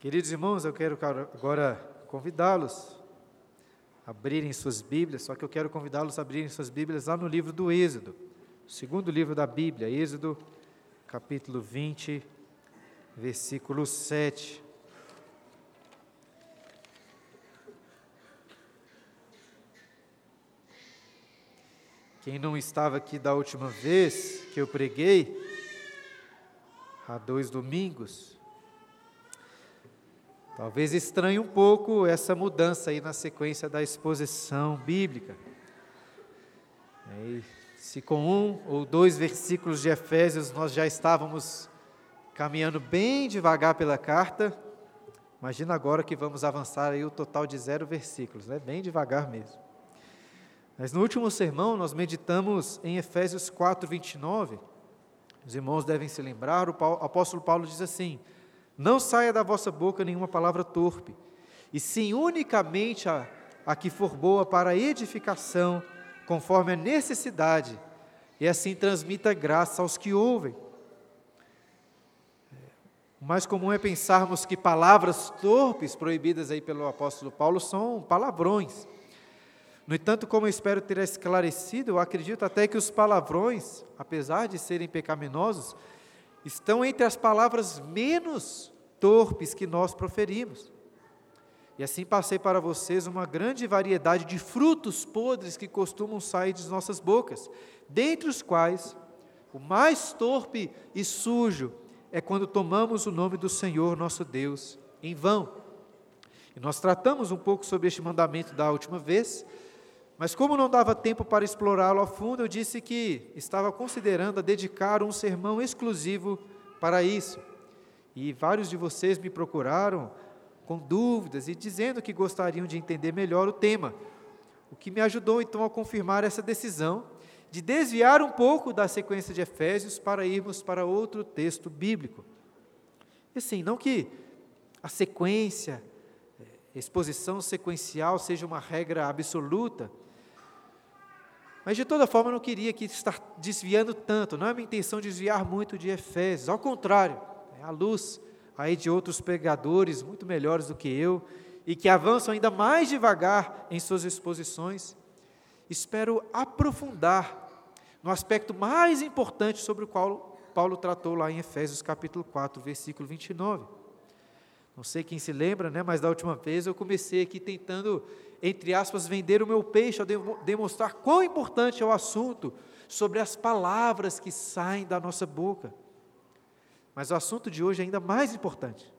Queridos irmãos, eu quero agora convidá-los a abrirem suas Bíblias, só que eu quero convidá-los a abrirem suas Bíblias lá no livro do Êxodo, segundo livro da Bíblia, Êxodo, capítulo 20, versículo 7. Quem não estava aqui da última vez que eu preguei, há dois domingos, Talvez estranhe um pouco essa mudança aí na sequência da exposição bíblica. se com um ou dois versículos de Efésios nós já estávamos caminhando bem devagar pela carta, imagina agora que vamos avançar aí o total de zero versículos, né? bem devagar mesmo. Mas no último sermão nós meditamos em Efésios 4, 29. Os irmãos devem se lembrar, o apóstolo Paulo diz assim: não saia da vossa boca nenhuma palavra torpe, e sim unicamente a, a que for boa para edificação, conforme a necessidade, e assim transmita graça aos que ouvem. O mais comum é pensarmos que palavras torpes proibidas aí pelo apóstolo Paulo são palavrões. No entanto, como eu espero ter esclarecido, eu acredito até que os palavrões, apesar de serem pecaminosos, estão entre as palavras menos torpes que nós proferimos. E assim passei para vocês uma grande variedade de frutos podres que costumam sair de nossas bocas, dentre os quais o mais torpe e sujo é quando tomamos o nome do Senhor nosso Deus em vão. E nós tratamos um pouco sobre este mandamento da última vez, mas como não dava tempo para explorá-lo a fundo, eu disse que estava considerando a dedicar um sermão exclusivo para isso. E vários de vocês me procuraram com dúvidas e dizendo que gostariam de entender melhor o tema, o que me ajudou então a confirmar essa decisão de desviar um pouco da sequência de Efésios para irmos para outro texto bíblico. E assim, não que a sequência, exposição sequencial seja uma regra absoluta, mas de toda forma eu não queria que estar desviando tanto, não é minha intenção desviar muito de Efésios, ao contrário, é à luz aí de outros pregadores muito melhores do que eu e que avançam ainda mais devagar em suas exposições, espero aprofundar no aspecto mais importante sobre o qual Paulo tratou lá em Efésios capítulo 4, versículo 29. Não sei quem se lembra, né, mas da última vez eu comecei aqui tentando, entre aspas, vender o meu peixe, a demonstrar quão importante é o assunto sobre as palavras que saem da nossa boca. Mas o assunto de hoje é ainda mais importante.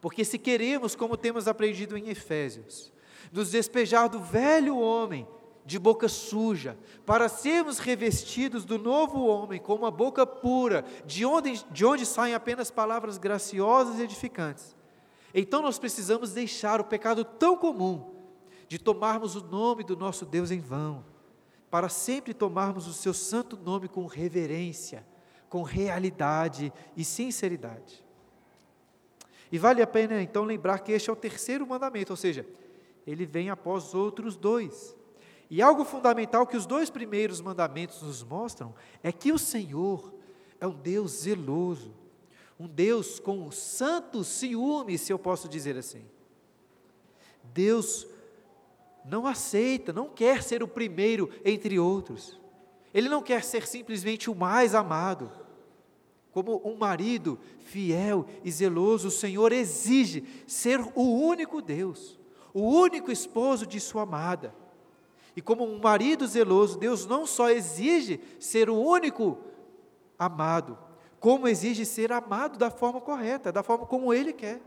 Porque se queremos, como temos aprendido em Efésios, nos despejar do velho homem de boca suja, para sermos revestidos do novo homem com uma boca pura, de onde, de onde saem apenas palavras graciosas e edificantes. Então nós precisamos deixar o pecado tão comum de tomarmos o nome do nosso Deus em vão, para sempre tomarmos o seu santo nome com reverência com realidade e sinceridade. E vale a pena então lembrar que este é o terceiro mandamento, ou seja, ele vem após os outros dois. E algo fundamental que os dois primeiros mandamentos nos mostram é que o Senhor é um Deus zeloso, um Deus com santo ciúme, se eu posso dizer assim. Deus não aceita, não quer ser o primeiro entre outros. Ele não quer ser simplesmente o mais amado. Como um marido fiel e zeloso, o Senhor exige ser o único Deus, o único esposo de sua amada. E como um marido zeloso, Deus não só exige ser o único amado, como exige ser amado da forma correta, da forma como Ele quer.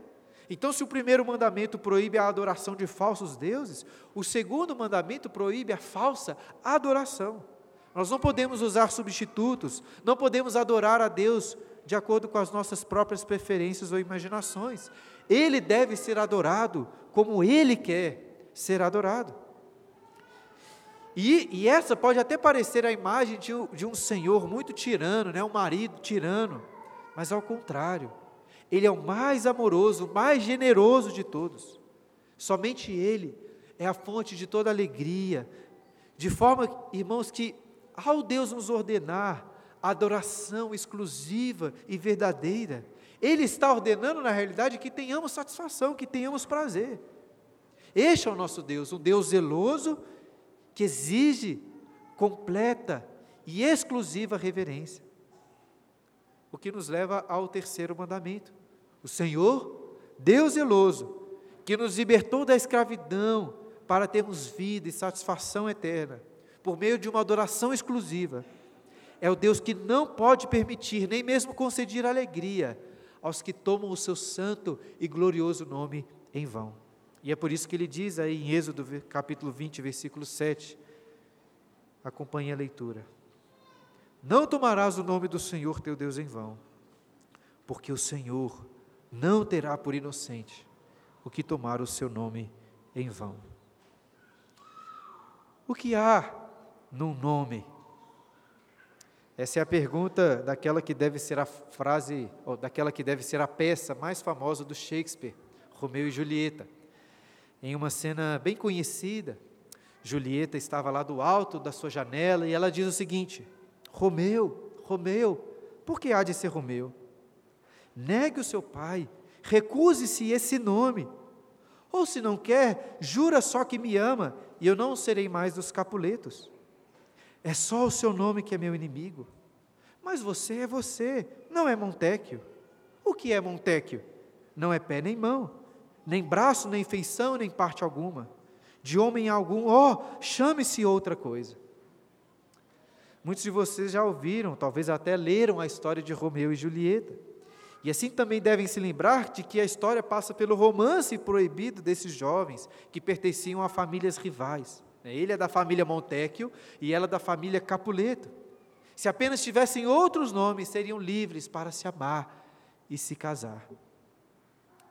Então, se o primeiro mandamento proíbe a adoração de falsos deuses, o segundo mandamento proíbe a falsa adoração. Nós não podemos usar substitutos, não podemos adorar a Deus de acordo com as nossas próprias preferências ou imaginações. Ele deve ser adorado como Ele quer ser adorado. E, e essa pode até parecer a imagem de um, de um senhor muito tirano, né? um marido tirano, mas ao contrário, Ele é o mais amoroso, o mais generoso de todos. Somente Ele é a fonte de toda alegria, de forma, irmãos, que ao Deus nos ordenar adoração exclusiva e verdadeira, Ele está ordenando, na realidade, que tenhamos satisfação, que tenhamos prazer. Este é o nosso Deus, um Deus zeloso que exige completa e exclusiva reverência. O que nos leva ao terceiro mandamento. O Senhor, Deus zeloso, que nos libertou da escravidão para termos vida e satisfação eterna, por meio de uma adoração exclusiva, é o Deus que não pode permitir, nem mesmo conceder alegria aos que tomam o seu santo e glorioso nome em vão. E é por isso que ele diz aí em Êxodo capítulo 20, versículo 7, acompanhe a leitura. Não tomarás o nome do Senhor teu Deus em vão, porque o Senhor não terá por inocente o que tomar o seu nome em vão. O que há num nome? Essa é a pergunta daquela que deve ser a frase, ou daquela que deve ser a peça mais famosa do Shakespeare, Romeu e Julieta. Em uma cena bem conhecida, Julieta estava lá do alto da sua janela e ela diz o seguinte: Romeu, Romeu, por que há de ser Romeu? Negue o seu pai, recuse-se esse nome. Ou se não quer, jura só que me ama e eu não serei mais dos Capuletos. É só o seu nome que é meu inimigo. Mas você é você, não é Montecchio. O que é Montecchio? Não é pé nem mão, nem braço, nem feição, nem parte alguma. De homem algum, oh, chame-se outra coisa. Muitos de vocês já ouviram, talvez até leram a história de Romeu e Julieta. E assim também devem se lembrar de que a história passa pelo romance proibido desses jovens que pertenciam a famílias rivais. Ele é da família Montecchio e ela da família Capuleto. Se apenas tivessem outros nomes, seriam livres para se amar e se casar.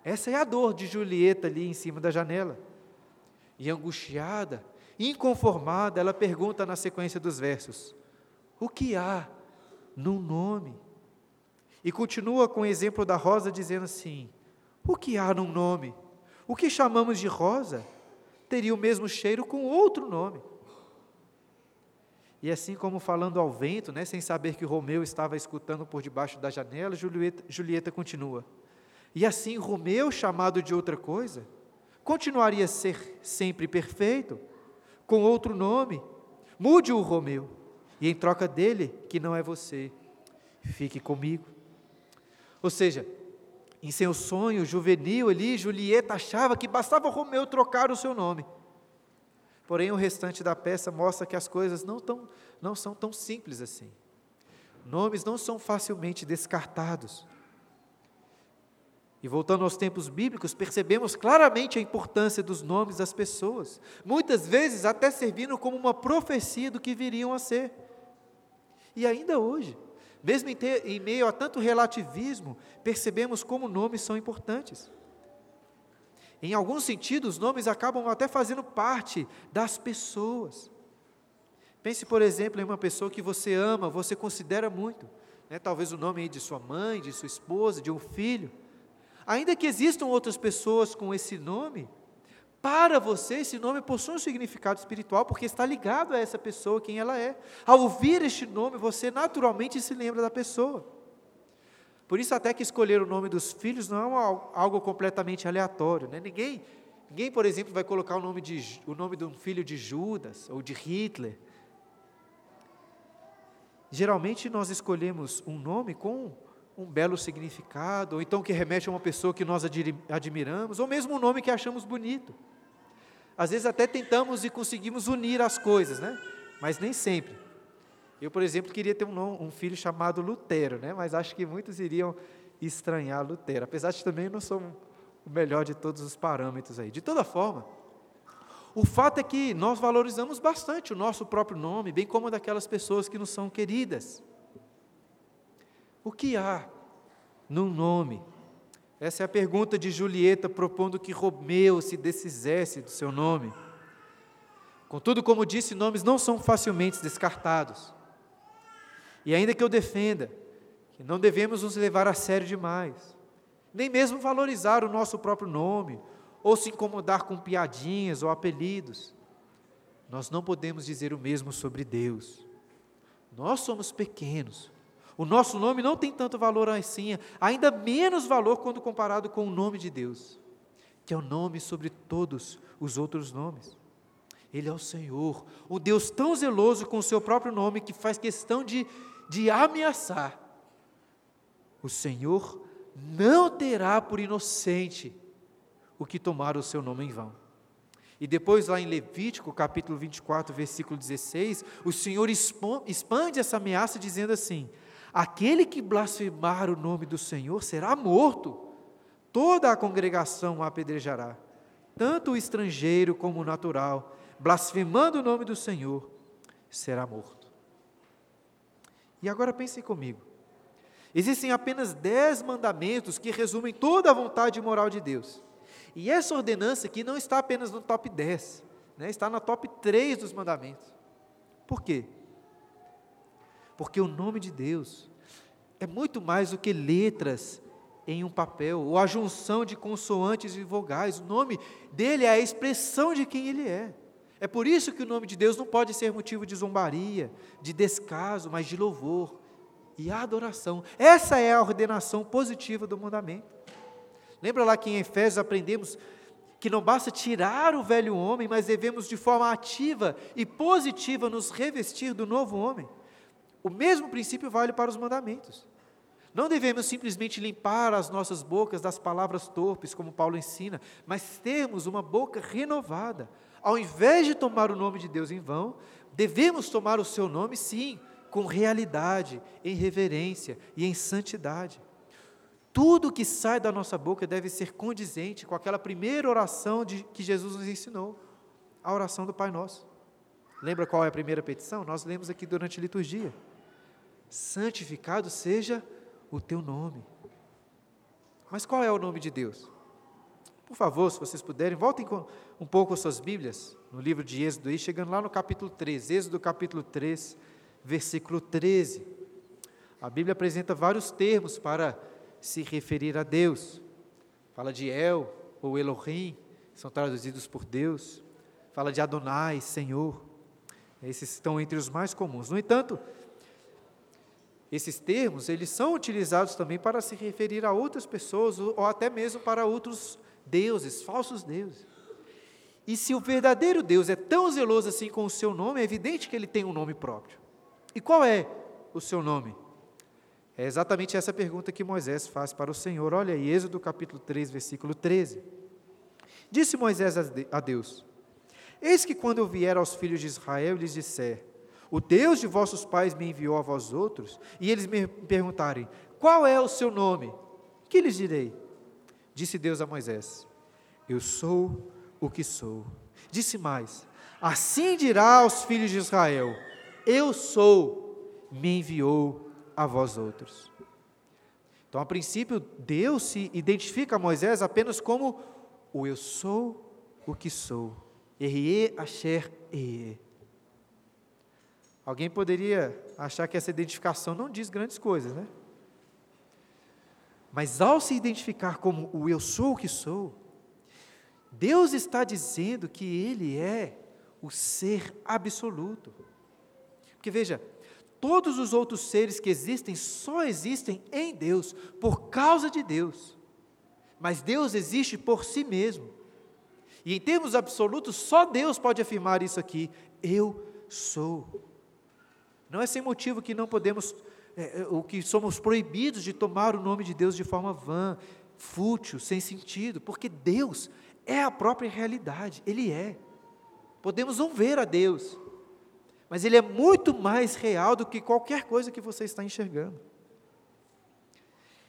Essa é a dor de Julieta ali em cima da janela. E angustiada, inconformada, ela pergunta na sequência dos versos: O que há num nome? E continua com o exemplo da rosa, dizendo assim: O que há num nome? O que chamamos de rosa teria o mesmo cheiro com outro nome. E assim como falando ao vento, né, sem saber que Romeu estava escutando por debaixo da janela, Julieta, Julieta continua. E assim Romeu, chamado de outra coisa, continuaria a ser sempre perfeito, com outro nome. Mude o Romeu, e em troca dele, que não é você, fique comigo. Ou seja, em seu sonho juvenil ali, Julieta achava que bastava Romeu trocar o seu nome. Porém, o restante da peça mostra que as coisas não, tão, não são tão simples assim. Nomes não são facilmente descartados. E voltando aos tempos bíblicos, percebemos claramente a importância dos nomes das pessoas, muitas vezes até servindo como uma profecia do que viriam a ser. E ainda hoje, mesmo em, meio a tanto relativismo, percebemos como nomes são importantes. Em alguns sentidos, os nomes acabam até fazendo parte das pessoas. Pense, por exemplo, em uma pessoa que você ama, você considera muito. Né? Talvez o nome de sua mãe, de sua esposa, de um filho. Ainda que existam outras pessoas com esse nome, para você esse nome possui um significado espiritual, porque está ligado a essa pessoa, quem ela é. Ao ouvir este nome, você naturalmente se lembra da pessoa. Por isso até que escolher o nome dos filhos não é algo completamente aleatório. Né? Ninguém, ninguém, por exemplo, vai colocar o nome, de, o nome de um filho de Judas ou de Hitler. Geralmente nós escolhemos um nome com um belo significado, ou então que remete a uma pessoa que nós admiramos, ou mesmo um nome que achamos bonito. Às vezes até tentamos e conseguimos unir as coisas, né? Mas nem sempre. Eu, por exemplo, queria ter um, um filho chamado Lutero, né? Mas acho que muitos iriam estranhar Lutero, apesar de também não sou o melhor de todos os parâmetros aí. De toda forma, o fato é que nós valorizamos bastante o nosso próprio nome, bem como daquelas pessoas que nos são queridas. O que há no nome? Essa é a pergunta de Julieta, propondo que Romeu se desfizesse do seu nome. Contudo, como disse, nomes não são facilmente descartados. E ainda que eu defenda que não devemos nos levar a sério demais, nem mesmo valorizar o nosso próprio nome, ou se incomodar com piadinhas ou apelidos, nós não podemos dizer o mesmo sobre Deus. Nós somos pequenos, O nosso nome não tem tanto valor assim, ainda menos valor quando comparado com o nome de Deus, que é o nome sobre todos os outros nomes. Ele é o Senhor, o Deus tão zeloso com o seu próprio nome que faz questão de, de ameaçar. O Senhor não terá por inocente o que tomar o seu nome em vão. E depois, lá em Levítico, capítulo 24, versículo 16, o Senhor expande essa ameaça dizendo assim: Aquele que blasfemar o nome do Senhor será morto, toda a congregação o apedrejará, tanto o estrangeiro como o natural, blasfemando o nome do Senhor, será morto. E agora pensem comigo. Existem apenas dez mandamentos que resumem toda a vontade moral de Deus. E essa ordenança aqui não está apenas no top 10, né? está na top 3 dos mandamentos. Por quê? Porque o nome de Deus é muito mais do que letras em um papel, ou a junção de consoantes e vogais. O nome dele é a expressão de quem ele é. É por isso que o nome de Deus não pode ser motivo de zombaria, de descaso, mas de louvor e adoração. Essa é a ordenação positiva do mandamento. Lembra lá que em Efésios aprendemos que não basta tirar o velho homem, mas devemos de forma ativa e positiva nos revestir do novo homem. O mesmo princípio vale para os mandamentos. Não devemos simplesmente limpar as nossas bocas das palavras torpes, como Paulo ensina, mas termos uma boca renovada, ao invés de tomar o nome de Deus em vão, devemos tomar o seu nome, sim, com realidade, em reverência e em santidade. Tudo que sai da nossa boca deve ser condizente com aquela primeira oração de, que Jesus nos ensinou, a oração do Pai Nosso. Lembra qual é a primeira petição? Nós lemos aqui durante a liturgia. Santificado seja o teu nome. Mas qual é o nome de Deus? Por favor, se vocês puderem, voltem um pouco as suas Bíblias, no livro de Êxodo, aí, chegando lá no capítulo 3, Êxodo capítulo 3, versículo 13. A Bíblia apresenta vários termos para se referir a Deus. Fala de El ou Elohim, são traduzidos por Deus. Fala de Adonai, Senhor. Esses estão entre os mais comuns. No entanto, esses termos, eles são utilizados também para se referir a outras pessoas ou até mesmo para outros deuses, falsos deuses. E se o verdadeiro Deus é tão zeloso assim com o seu nome, é evidente que ele tem um nome próprio. E qual é o seu nome? É exatamente essa pergunta que Moisés faz para o Senhor. Olha aí, Êxodo capítulo 3, versículo 13. Disse Moisés a Deus: Eis que quando eu vier aos filhos de Israel lhes disser: O Deus de vossos pais me enviou a vós outros, e eles me perguntarem: Qual é o seu nome? Que lhes direi? Disse Deus a Moisés: Eu sou o que sou. Disse mais: Assim dirá aos filhos de Israel: Eu sou, me enviou a vós outros. Então, a princípio, Deus se identifica a Moisés apenas como o eu sou o que sou. Erie Asher Eie. Alguém poderia achar que essa identificação não diz grandes coisas, né? Mas ao se identificar como o eu sou o que sou, Deus está dizendo que Ele é o ser absoluto. Porque veja, todos os outros seres que existem só existem em Deus, por causa de Deus. Mas Deus existe por si mesmo. E em termos absolutos, só Deus pode afirmar isso aqui: eu sou. Não é sem motivo que não podemos é, é, o que somos proibidos de tomar o nome de Deus de forma vã, fútil, sem sentido, porque Deus é a própria realidade, Ele é. Podemos não ver a Deus, mas Ele é muito mais real do que qualquer coisa que você está enxergando.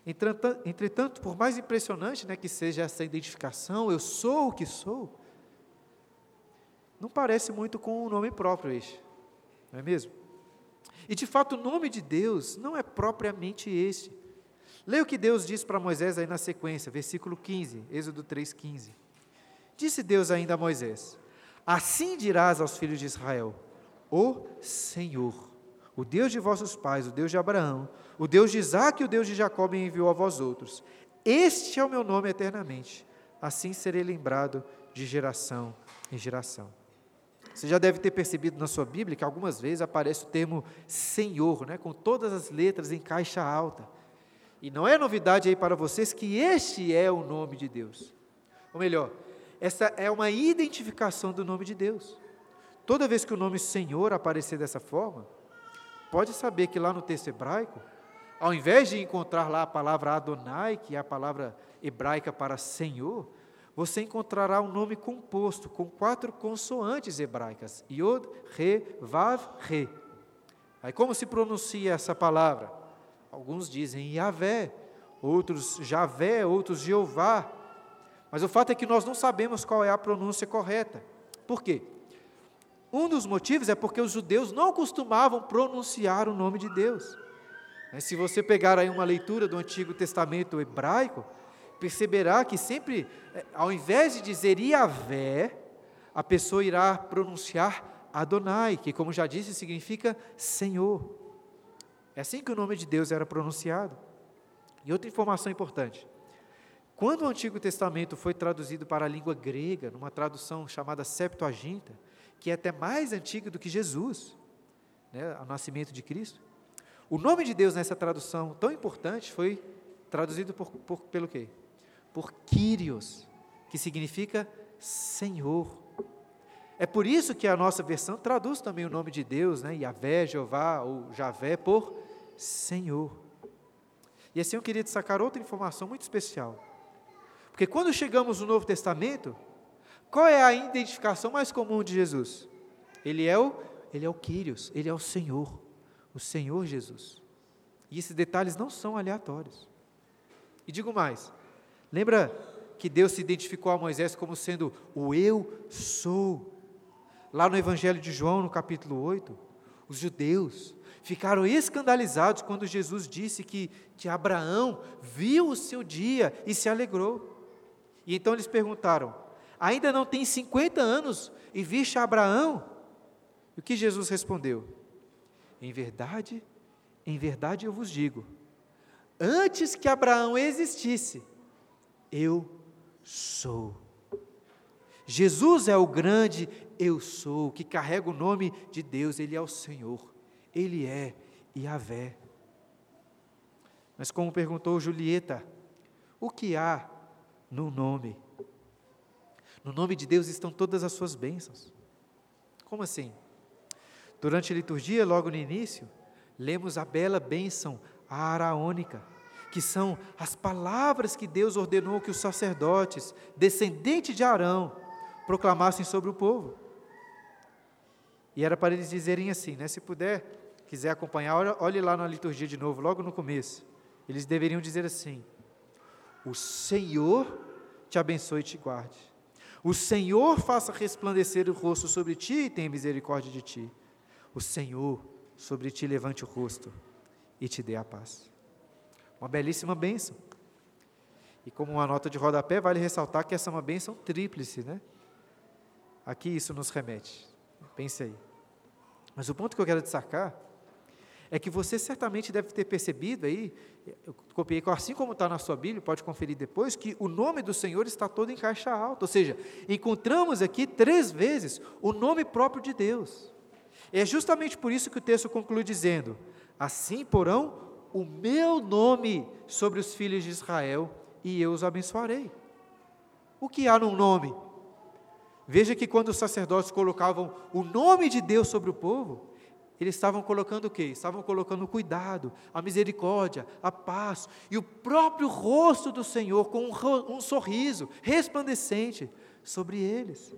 Entretanto, por mais impressionante né, que seja essa identificação, eu sou o que sou, não parece muito com o nome próprio este, não é mesmo? E de fato, o nome de Deus não é propriamente este. Leia o que Deus diz para Moisés aí na sequência, versículo 15, Êxodo 3,15. Disse Deus ainda a Moisés: Assim dirás aos filhos de Israel: O Senhor, o Deus de vossos pais, o Deus de Abraão, o Deus de Isaac e o Deus de Jacó me enviou a vós outros. Este é o meu nome eternamente. Assim serei lembrado de geração em geração. Você já deve ter percebido na sua Bíblia que algumas vezes aparece o termo Senhor, né, com todas as letras em caixa alta. E não é novidade aí para vocês que este é o nome de Deus. Ou melhor, essa é uma identificação do nome de Deus. Toda vez que o nome Senhor aparecer dessa forma, pode saber que lá no texto hebraico, ao invés de encontrar lá a palavra Adonai, que é a palavra hebraica para Senhor, você encontrará um nome composto com quatro consoantes hebraicas: Yod, Re, Vav, Re. Aí como se pronuncia essa palavra? Alguns dizem Yahvé, outros Javé, outros Jeová. Mas o fato é que nós não sabemos qual é a pronúncia correta. Por quê? Um dos motivos é porque os judeus não costumavam pronunciar o nome de Deus. Se você pegar aí uma leitura do Antigo Testamento hebraico, perceberá que sempre, é, ao invés de dizer Iavé, a pessoa irá pronunciar Adonai, que, como já disse, significa Senhor. É assim que o nome de Deus era pronunciado. E outra informação importante: quando o Antigo Testamento foi traduzido para a língua grega, numa tradução chamada Septuaginta, que é até mais antiga do que Jesus, né, o nascimento de Cristo, o nome de Deus nessa tradução tão importante foi traduzido por, por, pelo quê? Por Kyrios, que significa Senhor. É por isso que a nossa versão traduz também o nome de Deus, né, Yahvé, Jeová ou Javé, por Senhor. E assim eu queria destacar outra informação muito especial. Porque quando chegamos no Novo Testamento, qual é a identificação mais comum de Jesus? Ele é o, ele é o Kyrios, ele é o Senhor, o Senhor Jesus. E esses detalhes não são aleatórios. E digo mais, Lembra que Deus se identificou a Moisés como sendo o eu sou? Lá no Evangelho de João, no capítulo 8, os judeus ficaram escandalizados quando Jesus disse que, que Abraão viu o seu dia e se alegrou. E então eles perguntaram: Ainda não tem 50 anos e viste Abraão? E o que Jesus respondeu? Em verdade, em verdade eu vos digo: antes que Abraão existisse, eu sou. Jesus é o grande eu sou, que carrega o nome de Deus, Ele é o Senhor, Ele é Yahvé. Mas como perguntou Julieta, o que há no nome? No nome de Deus estão todas as suas bênçãos. Como assim? Durante a liturgia, logo no início, lemos a bela bênção araônica que são as palavras que Deus ordenou que os sacerdotes, descendentes de Arão, proclamassem sobre o povo. E era para eles dizerem assim, né? Se puder, quiser acompanhar, olhe lá na liturgia de novo, logo no começo. Eles deveriam dizer assim: O Senhor te abençoe e te guarde. O Senhor faça resplandecer o rosto sobre ti e tenha misericórdia de ti. O Senhor sobre ti levante o rosto e te dê a paz. Uma belíssima bênção. E como uma nota de rodapé, vale ressaltar que essa é uma bênção tríplice, né? Aqui isso nos remete. Pense aí. Mas o ponto que eu quero destacar é que você certamente deve ter percebido aí, eu copiei, assim como está na sua Bíblia, pode conferir depois, que o nome do Senhor está todo em caixa alta. Ou seja, encontramos aqui três vezes o nome próprio de Deus. É justamente por isso que o texto conclui dizendo: Assim porão o meu nome sobre os filhos de Israel e eu os abençoarei. O que há no nome? Veja que quando os sacerdotes colocavam o nome de Deus sobre o povo, eles estavam colocando o quê? Estavam colocando o cuidado, a misericórdia, a paz e o próprio rosto do Senhor com um, um sorriso resplandecente sobre eles.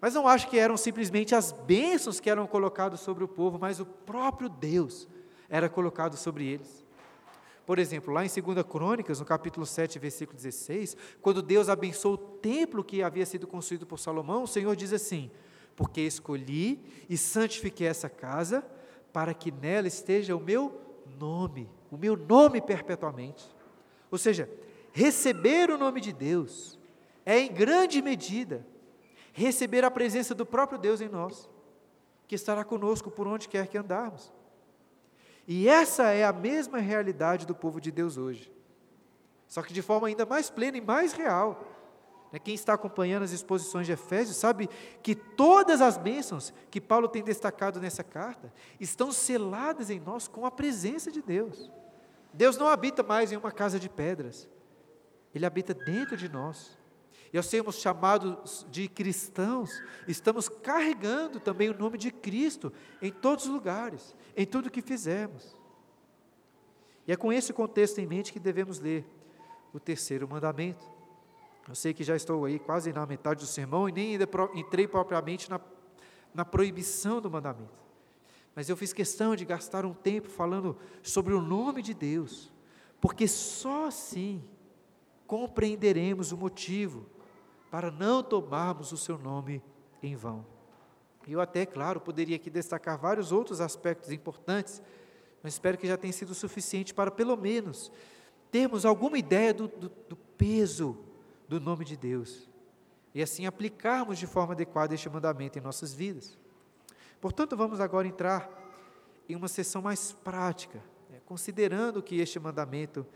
Mas não acho que eram simplesmente as bênçãos que eram colocadas sobre o povo, mas o próprio Deus era colocado sobre eles. Por exemplo, lá em 2 Crônicas, no capítulo 7, versículo 16, quando Deus abençoou o templo que havia sido construído por Salomão, o Senhor diz assim: Porque escolhi e santifiquei essa casa, para que nela esteja o meu nome, o meu nome perpetuamente. Ou seja, receber o nome de Deus é, em grande medida, receber a presença do próprio Deus em nós, que estará conosco por onde quer que andarmos. E essa é a mesma realidade do povo de Deus hoje. Só que de forma ainda mais plena e mais real. né, quem está acompanhando as exposições de Efésios sabe que todas as bênçãos que Paulo tem destacado nessa carta estão seladas em nós com a presença de Deus. Deus não habita mais em uma casa de pedras, Ele habita dentro de nós. E ao sermos chamados de cristãos, estamos carregando também o nome de Cristo em todos os lugares, em tudo que fizermos. E é com esse contexto em mente que devemos ler o terceiro mandamento. Eu sei que já estou aí quase na metade do sermão e nem ainda entrei propriamente na, na proibição do mandamento. Mas eu fiz questão de gastar um tempo falando sobre o nome de Deus, porque só assim compreenderemos o motivo para não tomarmos o seu nome em vão. Eu até, claro, poderia aqui destacar vários outros aspectos importantes, mas espero que já tenha sido suficiente para, pelo menos, termos alguma ideia do, do, do peso do nome de Deus e assim aplicarmos de forma adequada este mandamento em nossas vidas. Portanto, vamos agora entrar em uma sessão mais prática, né, considerando que este mandamento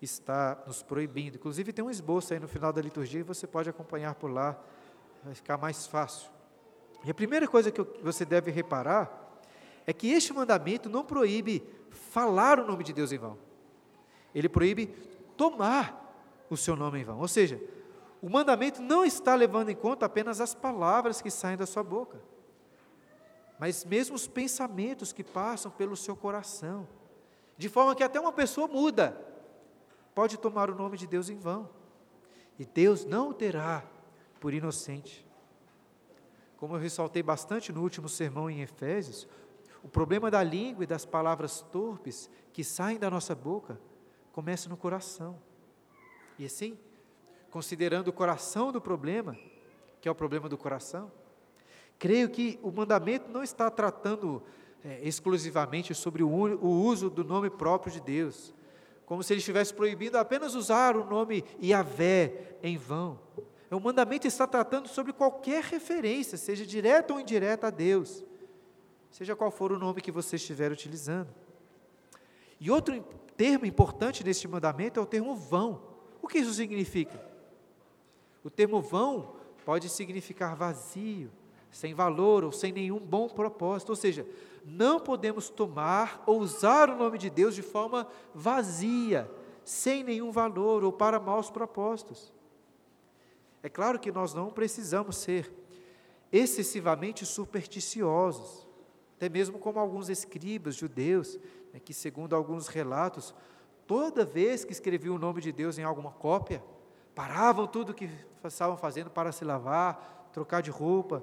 está nos proibindo. Inclusive, tem um esboço aí no final da liturgia e você pode acompanhar por lá, vai ficar mais fácil. E a primeira coisa que você deve reparar é que este mandamento não proíbe falar o nome de Deus em vão, ele proíbe tomar o seu nome em vão. Ou seja, o mandamento não está levando em conta apenas as palavras que saem da sua boca, mas mesmo os pensamentos que passam pelo seu coração, de forma que até uma pessoa muda pode tomar o nome de Deus em vão, e Deus não o terá por inocente. Como eu ressaltei bastante no último sermão em Efésios, o problema da língua e das palavras torpes que saem da nossa boca começa no coração. E assim, considerando o coração do problema, que é o problema do coração, creio que o mandamento não está tratando é, exclusivamente sobre o, o uso do nome próprio de Deus, como se ele estivesse proibindo apenas usar o nome Yahvé em vão. O mandamento está tratando sobre qualquer referência, seja direta ou indireta a Deus, seja qual for o nome que você estiver utilizando. E outro termo importante neste mandamento é o termo vão. O que isso significa? O termo vão pode significar vazio, sem valor ou sem nenhum bom propósito. Ou seja, não podemos tomar ou usar o nome de Deus de forma vazia, sem nenhum valor ou para maus propósitos. É claro que nós não precisamos ser excessivamente supersticiosos, até mesmo como alguns escribas judeus, né, que, segundo alguns relatos, Toda vez que escreviam o nome de Deus em alguma cópia, paravam tudo o que estavam fazendo para se lavar, trocar de roupa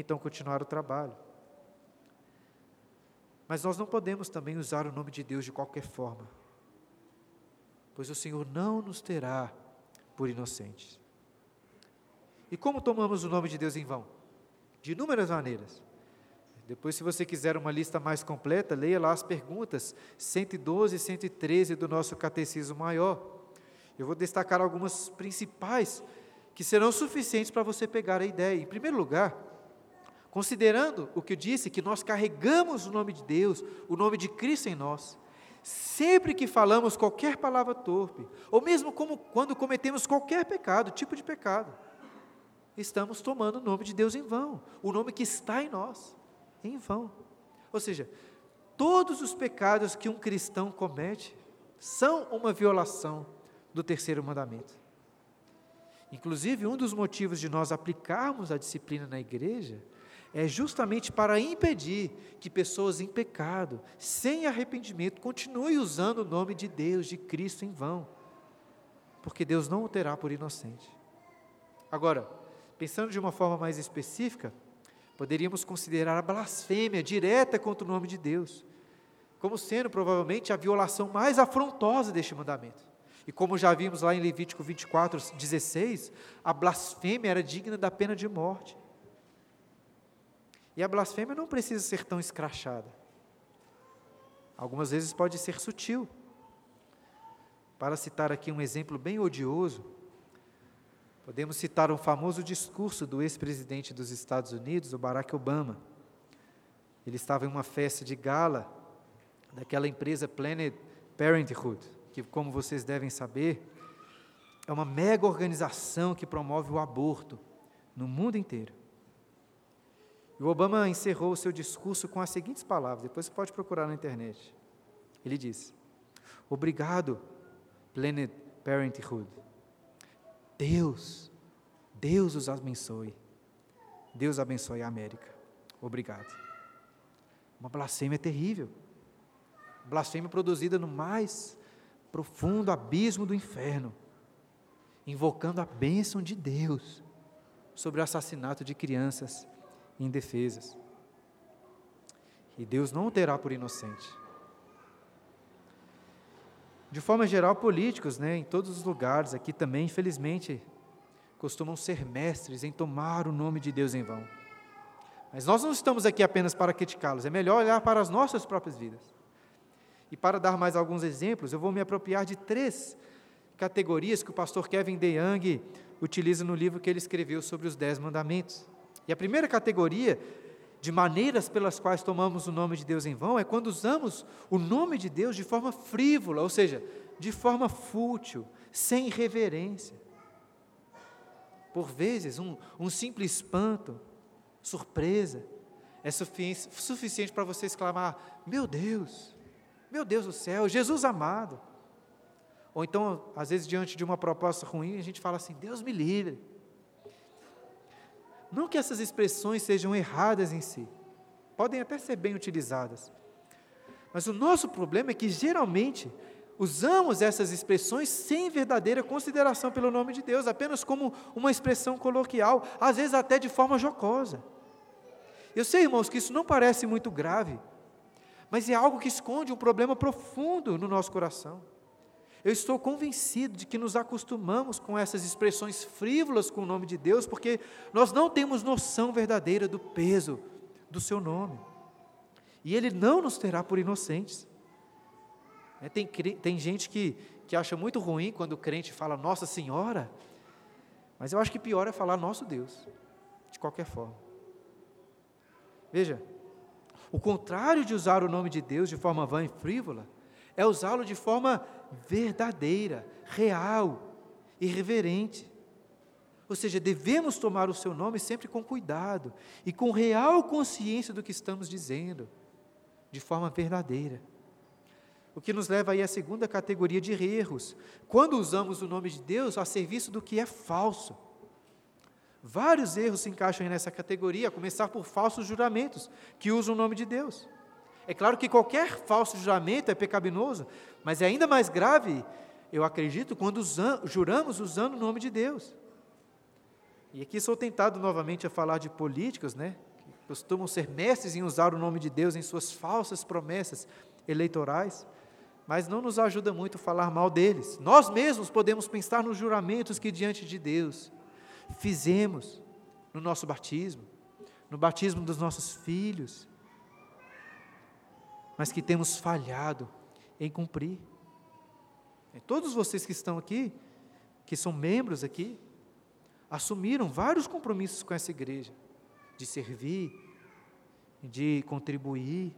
então continuar o trabalho. Mas nós não podemos também usar o nome de Deus de qualquer forma, pois o Senhor não nos terá por inocentes. E como tomamos o nome de Deus em vão? De inúmeras maneiras. Depois, se você quiser uma lista mais completa, leia lá as perguntas 112 e 113 do nosso Catecismo Maior. Eu vou destacar algumas principais que serão suficientes para você pegar a ideia. Em primeiro lugar, considerando o que eu disse, que nós carregamos o nome de Deus, o nome de Cristo em nós, sempre que falamos qualquer palavra torpe, ou mesmo como quando cometemos qualquer pecado, tipo de pecado, estamos tomando o nome de Deus em vão, o nome que está em nós em vão. Ou seja, todos os pecados que um cristão comete são uma violação do terceiro mandamento. Inclusive, um dos motivos de nós aplicarmos a disciplina na igreja é justamente para impedir que pessoas em pecado, sem arrependimento, continuem usando o nome de Deus, de Cristo em vão, porque Deus não o terá por inocente. Agora, pensando de uma forma mais específica, Poderíamos considerar a blasfêmia direta contra o nome de Deus, como sendo provavelmente a violação mais afrontosa deste mandamento. E como já vimos lá em Levítico 24, 16, a blasfêmia era digna da pena de morte. E a blasfêmia não precisa ser tão escrachada. Algumas vezes pode ser sutil. Para citar aqui um exemplo bem odioso, Podemos citar um famoso discurso do ex-presidente dos Estados Unidos, o Barack Obama. Ele estava em uma festa de gala daquela empresa Planet Parenthood, que, como vocês devem saber, é uma mega organização que promove o aborto no mundo inteiro. E o Obama encerrou o seu discurso com as seguintes palavras, depois você pode procurar na internet. Ele disse: Obrigado, Planned Parenthood. Deus, Deus os abençoe. Deus abençoe a América. Obrigado. Uma blasfêmia terrível. Blasfêmia produzida no mais profundo abismo do inferno, invocando a bênção de Deus sobre o assassinato de crianças indefesas. E Deus não o terá por inocente. De forma geral, políticos, né, em todos os lugares, aqui também, infelizmente, costumam ser mestres em tomar o nome de Deus em vão. Mas nós não estamos aqui apenas para criticá-los, é melhor olhar para as nossas próprias vidas. E para dar mais alguns exemplos, eu vou me apropriar de três categorias que o pastor Kevin DeYoung utiliza no livro que ele escreveu sobre os Dez Mandamentos. E a primeira categoria de maneiras pelas quais tomamos o nome de Deus em vão é quando usamos o nome de Deus de forma frívola, ou seja, de forma fútil, sem reverência. Por vezes, um, um simples espanto, surpresa, é suficiente, suficiente para você exclamar: Meu Deus, meu Deus do céu, Jesus amado. Ou então, às vezes, diante de uma proposta ruim, a gente fala assim: Deus me livre. Não que essas expressões sejam erradas em si, podem até ser bem utilizadas. Mas o nosso problema é que geralmente usamos essas expressões sem verdadeira consideração pelo nome de Deus, apenas como uma expressão coloquial, às vezes até de forma jocosa. Eu sei, irmãos, que isso não parece muito grave, mas é algo que esconde um problema profundo no nosso coração. Eu estou convencido de que nos acostumamos com essas expressões frívolas com o nome de Deus, porque nós não temos noção verdadeira do peso do seu nome. E Ele não nos terá por inocentes. É, tem, tem gente que, que acha muito ruim quando o crente fala Nossa Senhora, mas eu acho que pior é falar Nosso Deus, de qualquer forma. Veja, o contrário de usar o nome de Deus de forma vã e frívola é usá-lo de forma verdadeira, real e reverente. Ou seja, devemos tomar o seu nome sempre com cuidado e com real consciência do que estamos dizendo, de forma verdadeira. O que nos leva aí à segunda categoria de erros, quando usamos o nome de Deus a serviço do que é falso. Vários erros se encaixam nessa categoria, a começar por falsos juramentos, que usam o nome de Deus. É claro que qualquer falso juramento é pecaminoso, mas é ainda mais grave, eu acredito, quando juramos usando o nome de Deus. E aqui sou tentado novamente a falar de políticos, né? Que costumam ser mestres em usar o nome de Deus em suas falsas promessas eleitorais, mas não nos ajuda muito falar mal deles. Nós mesmos podemos pensar nos juramentos que diante de Deus fizemos no nosso batismo, no batismo dos nossos filhos, mas que temos falhado em cumprir. E todos vocês que estão aqui, que são membros aqui, assumiram vários compromissos com essa igreja, de servir, de contribuir,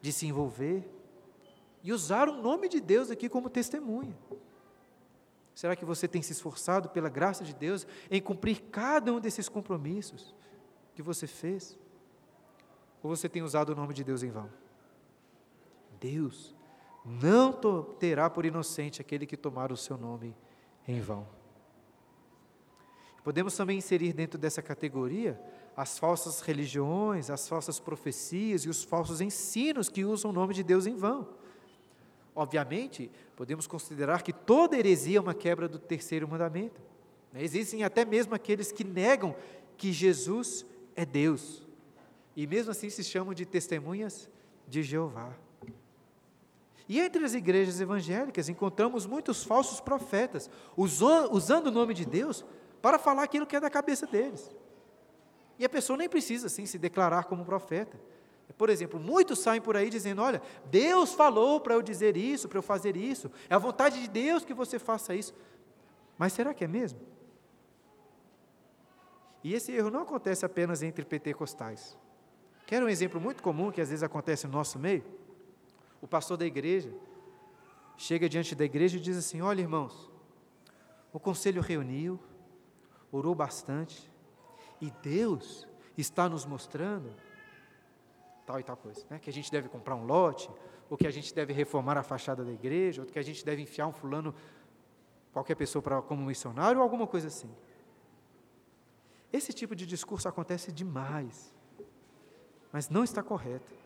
de se envolver, e usaram o nome de Deus aqui como testemunha. Será que você tem se esforçado pela graça de Deus em cumprir cada um desses compromissos que você fez? Ou você tem usado o nome de Deus em vão? Deus não terá por inocente aquele que tomar o seu nome em vão. Podemos também inserir dentro dessa categoria as falsas religiões, as falsas profecias e os falsos ensinos que usam o nome de Deus em vão. Obviamente, podemos considerar que toda heresia é uma quebra do terceiro mandamento. Né? Existem até mesmo aqueles que negam que Jesus é Deus, e mesmo assim se chamam de testemunhas de Jeová. E entre as igrejas evangélicas encontramos muitos falsos profetas, usando o nome de Deus para falar aquilo que é da cabeça deles. E a pessoa nem precisa assim se declarar como profeta. Por exemplo, muitos saem por aí dizendo: Olha, Deus falou para eu dizer isso, para eu fazer isso, é a vontade de Deus que você faça isso. Mas será que é mesmo? E esse erro não acontece apenas entre pentecostais. Quer um exemplo muito comum que às vezes acontece no nosso meio? O pastor da igreja chega diante da igreja e diz assim: Olha, irmãos, o conselho reuniu, orou bastante, e Deus está nos mostrando tal e tal coisa, né? que a gente deve comprar um lote, ou que a gente deve reformar a fachada da igreja, ou que a gente deve enfiar um fulano, qualquer pessoa para como missionário, ou alguma coisa assim. Esse tipo de discurso acontece demais, mas não está correto.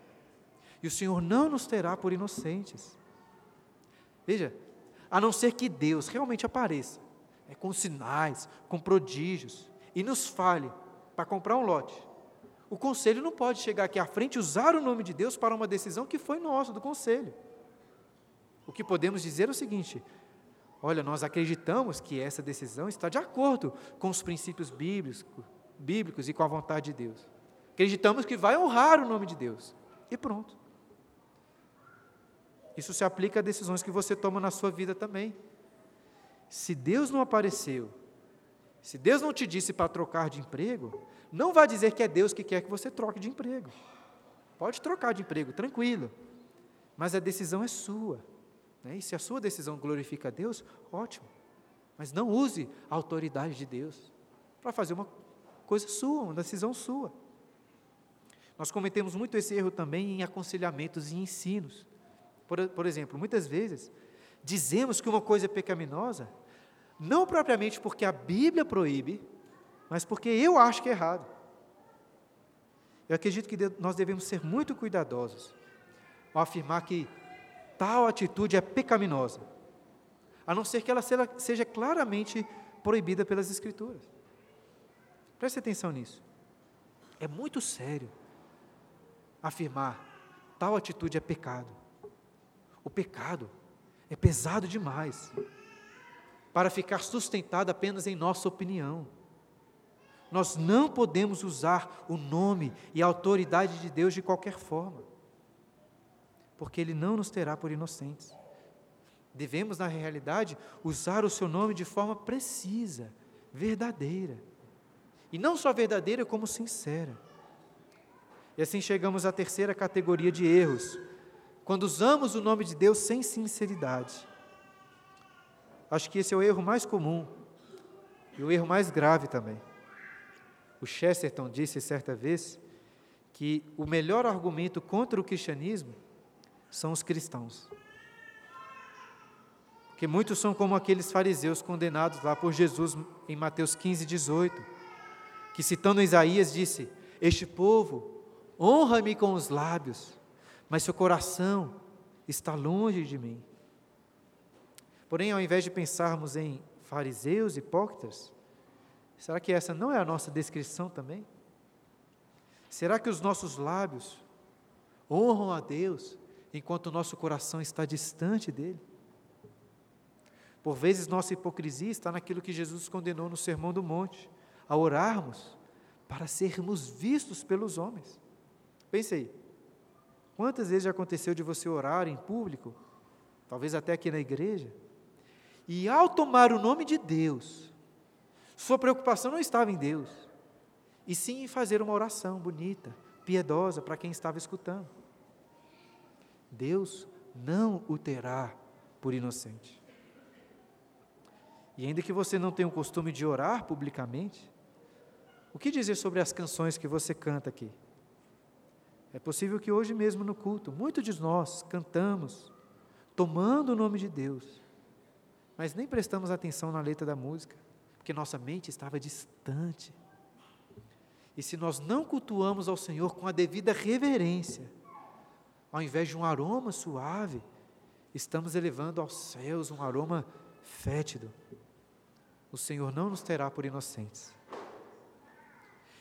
E o Senhor não nos terá por inocentes. Veja, a não ser que Deus realmente apareça, é, com sinais, com prodígios, e nos fale para comprar um lote. O conselho não pode chegar aqui à frente e usar o nome de Deus para uma decisão que foi nossa, do conselho. O que podemos dizer é o seguinte: olha, nós acreditamos que essa decisão está de acordo com os princípios bíblicos, bíblicos e com a vontade de Deus. Acreditamos que vai honrar o nome de Deus. E pronto. Isso se aplica a decisões que você toma na sua vida também. Se Deus não apareceu, se Deus não te disse para trocar de emprego, não vá dizer que é Deus que quer que você troque de emprego. Pode trocar de emprego, tranquilo. Mas a decisão é sua. Né? E se a sua decisão glorifica a Deus, ótimo. Mas não use a autoridade de Deus para fazer uma coisa sua, uma decisão sua. Nós cometemos muito esse erro também em aconselhamentos e ensinos. Por, por exemplo, muitas vezes dizemos que uma coisa é pecaminosa, não propriamente porque a Bíblia proíbe, mas porque eu acho que é errado. Eu acredito que nós devemos ser muito cuidadosos ao afirmar que tal atitude é pecaminosa, a não ser que ela seja claramente proibida pelas Escrituras. Preste atenção nisso. É muito sério afirmar tal atitude é pecado. O pecado é pesado demais para ficar sustentado apenas em nossa opinião. Nós não podemos usar o nome e a autoridade de Deus de qualquer forma, porque Ele não nos terá por inocentes. Devemos, na realidade, usar o seu nome de forma precisa, verdadeira. E não só verdadeira, como sincera. E assim chegamos à terceira categoria de erros, quando usamos o nome de Deus sem sinceridade. Acho que esse é o erro mais comum e o erro mais grave também. O Chesterton disse certa vez que o melhor argumento contra o cristianismo são os cristãos. Porque muitos são como aqueles fariseus condenados lá por Jesus em Mateus 15, 18, que citando Isaías disse: Este povo honra-me com os lábios, mas seu coração está longe de mim. Porém, ao invés de pensarmos em fariseus hipócritas, Será que essa não é a nossa descrição também? Será que os nossos lábios honram a Deus enquanto o nosso coração está distante dele? Por vezes nossa hipocrisia está naquilo que Jesus condenou no Sermão do Monte, a orarmos para sermos vistos pelos homens. Pense aí, quantas vezes já aconteceu de você orar em público, talvez até aqui na igreja, e ao tomar o nome de Deus, sua preocupação não estava em Deus, e sim em fazer uma oração bonita, piedosa para quem estava escutando. Deus não o terá por inocente. E ainda que você não tenha o costume de orar publicamente, o que dizer sobre as canções que você canta aqui? É possível que hoje mesmo no culto, muitos de nós cantamos, tomando o nome de Deus, mas nem prestamos atenção na letra da música porque nossa mente estava distante. E se nós não cultuamos ao Senhor com a devida reverência, ao invés de um aroma suave, estamos elevando aos céus um aroma fétido. O Senhor não nos terá por inocentes.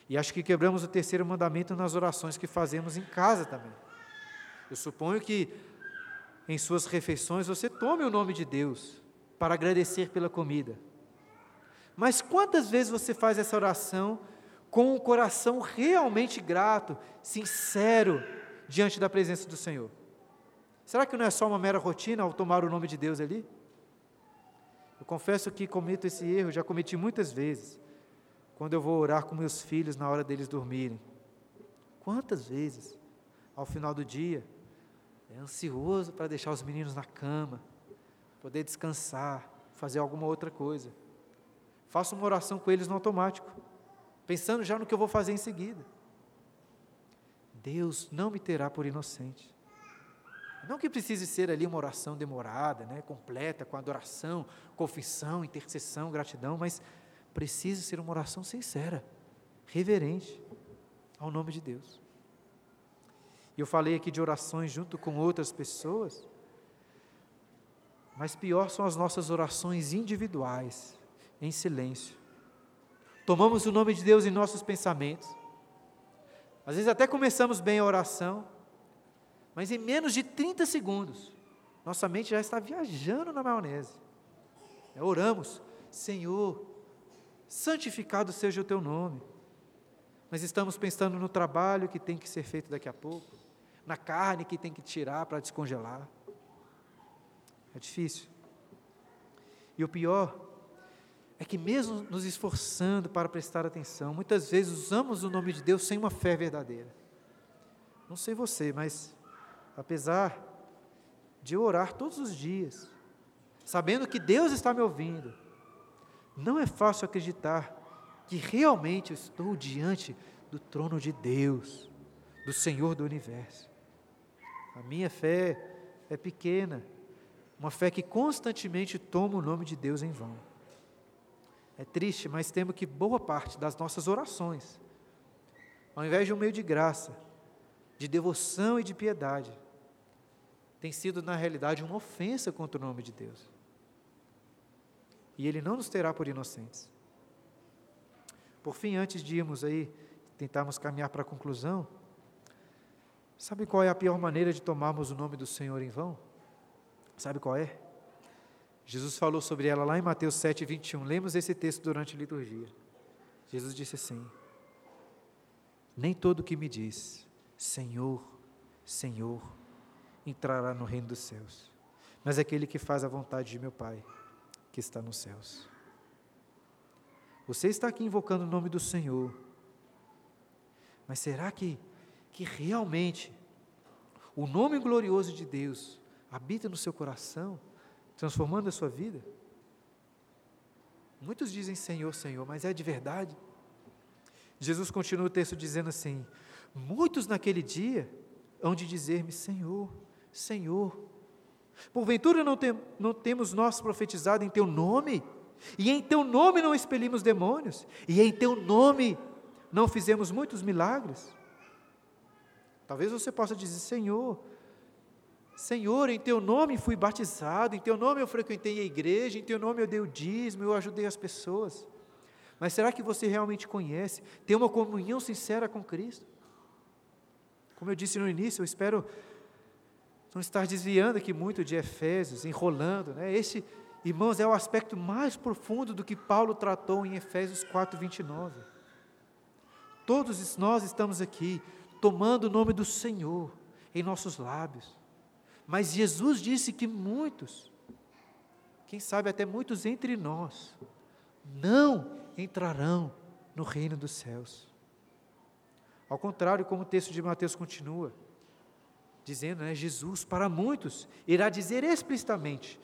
E acho que quebramos o terceiro mandamento nas orações que fazemos em casa também. Eu suponho que em suas refeições você tome o nome de Deus para agradecer pela comida. Mas quantas vezes você faz essa oração com um coração realmente grato, sincero, diante da presença do Senhor? Será que não é só uma mera rotina ao tomar o nome de Deus ali? Eu confesso que cometo esse erro, já cometi muitas vezes, quando eu vou orar com meus filhos na hora deles dormirem. Quantas vezes, ao final do dia, é ansioso para deixar os meninos na cama, poder descansar, fazer alguma outra coisa. faço uma oração com eles no automático, pensando já no que eu vou fazer em seguida. Deus não me terá por inocente. Não que precise ser ali uma oração demorada, né, completa, com adoração, confissão, intercessão, gratidão, mas precisa ser uma oração sincera, reverente ao nome de Deus. E eu falei aqui de orações junto com outras pessoas, mas pior são as nossas orações individuais, em silêncio. Tomamos o nome de Deus em nossos pensamentos. Às vezes até começamos bem a oração, mas em menos de 30 segundos, nossa mente já está viajando na maionese. É, oramos, Senhor, santificado seja o teu nome. Mas estamos pensando no trabalho que tem que ser feito daqui a pouco, na carne que tem que tirar para descongelar. É difícil. E o pior é que, mesmo nos esforçando para prestar atenção, muitas vezes usamos o nome de Deus sem uma fé verdadeira. Não sei você, mas apesar de orar todos os dias, sabendo que Deus está me ouvindo, não é fácil acreditar que realmente eu estou diante do trono de Deus, do Senhor do universo. A minha fé é pequena, uma fé que constantemente toma o nome de Deus em vão. É triste, mas temo que boa parte das nossas orações, ao invés de um meio de graça, de devoção e de piedade, tem sido, na realidade, uma ofensa contra o nome de Deus. E Ele não nos terá por inocentes. Por fim, antes de irmos aí, tentarmos caminhar para a conclusão, sabe qual é a pior maneira de tomarmos o nome do Senhor em vão? Sabe qual é? Jesus falou sobre ela lá em Mateus 7, 21. Lemos esse texto durante a liturgia. Jesus disse assim: Nem todo que me diz, Senhor, Senhor, entrará no reino dos céus, mas aquele que faz a vontade de meu Pai, que está nos céus. Você está aqui invocando o nome do Senhor, mas será que, que realmente o nome glorioso de Deus habita no seu coração, transformando a sua vida? Muitos dizem Senhor, Senhor, mas é de verdade? Jesus continua o texto dizendo assim: Muitos naquele dia hão de dizer-me Senhor, Senhor. Porventura não, tem, não temos nós profetizado em Teu nome? E em Teu nome não expelimos demônios? E em Teu nome não fizemos muitos milagres? Talvez você possa dizer, Senhor, Senhor, em Teu nome fui batizado, em Teu nome eu frequentei a igreja, em Teu nome eu dei o dízimo, eu ajudei as pessoas. Mas será que você realmente conhece, tem uma comunhão sincera com Cristo? Como eu disse no início, eu espero não estar desviando aqui muito de Efésios, enrolando. Né? Esse, irmãos, é o aspecto mais profundo do que Paulo tratou em Efésios 4, 29. Todos nós estamos aqui tomando o nome do Senhor em nossos lábios. Mas Jesus disse que muitos, quem sabe até muitos entre nós, não entrarão no reino dos céus. Ao contrário, como o texto de Mateus continua, dizendo, né, Jesus, para muitos, irá dizer explicitamente: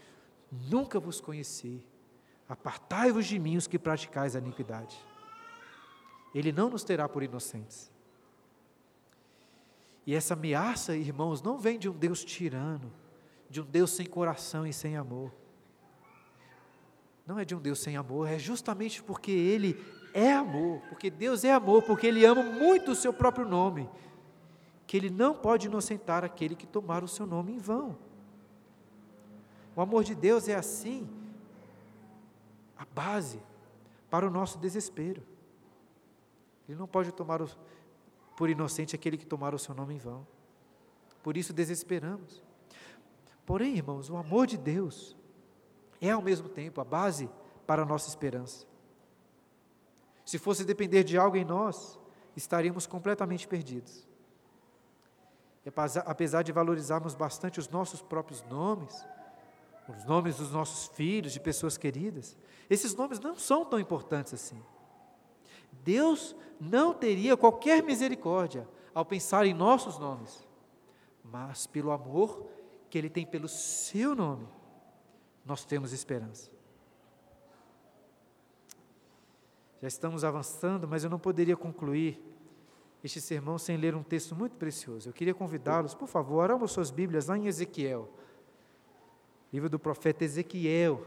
Nunca vos conheci, apartai-vos de mim os que praticais a iniquidade. Ele não nos terá por inocentes. E essa ameaça, irmãos, não vem de um Deus tirano, de um Deus sem coração e sem amor. Não é de um Deus sem amor, é justamente porque Ele é amor, porque Deus é amor, porque Ele ama muito o seu próprio nome que ele não pode inocentar aquele que tomar o seu nome em vão. O amor de Deus é assim, a base para o nosso desespero. Ele não pode tomar o, por inocente aquele que tomar o seu nome em vão. Por isso desesperamos. Porém, irmãos, o amor de Deus é ao mesmo tempo a base para a nossa esperança. Se fosse depender de algo em nós, estaríamos completamente perdidos apesar de valorizarmos bastante os nossos próprios nomes, os nomes dos nossos filhos, de pessoas queridas, esses nomes não são tão importantes assim. Deus não teria qualquer misericórdia ao pensar em nossos nomes, mas pelo amor que Ele tem pelo seu nome, nós temos esperança. Já estamos avançando, mas eu não poderia concluir este sermão sem ler um texto muito precioso. Eu queria convidá-los, por favor, abram suas Bíblias lá em Ezequiel, livro do profeta Ezequiel,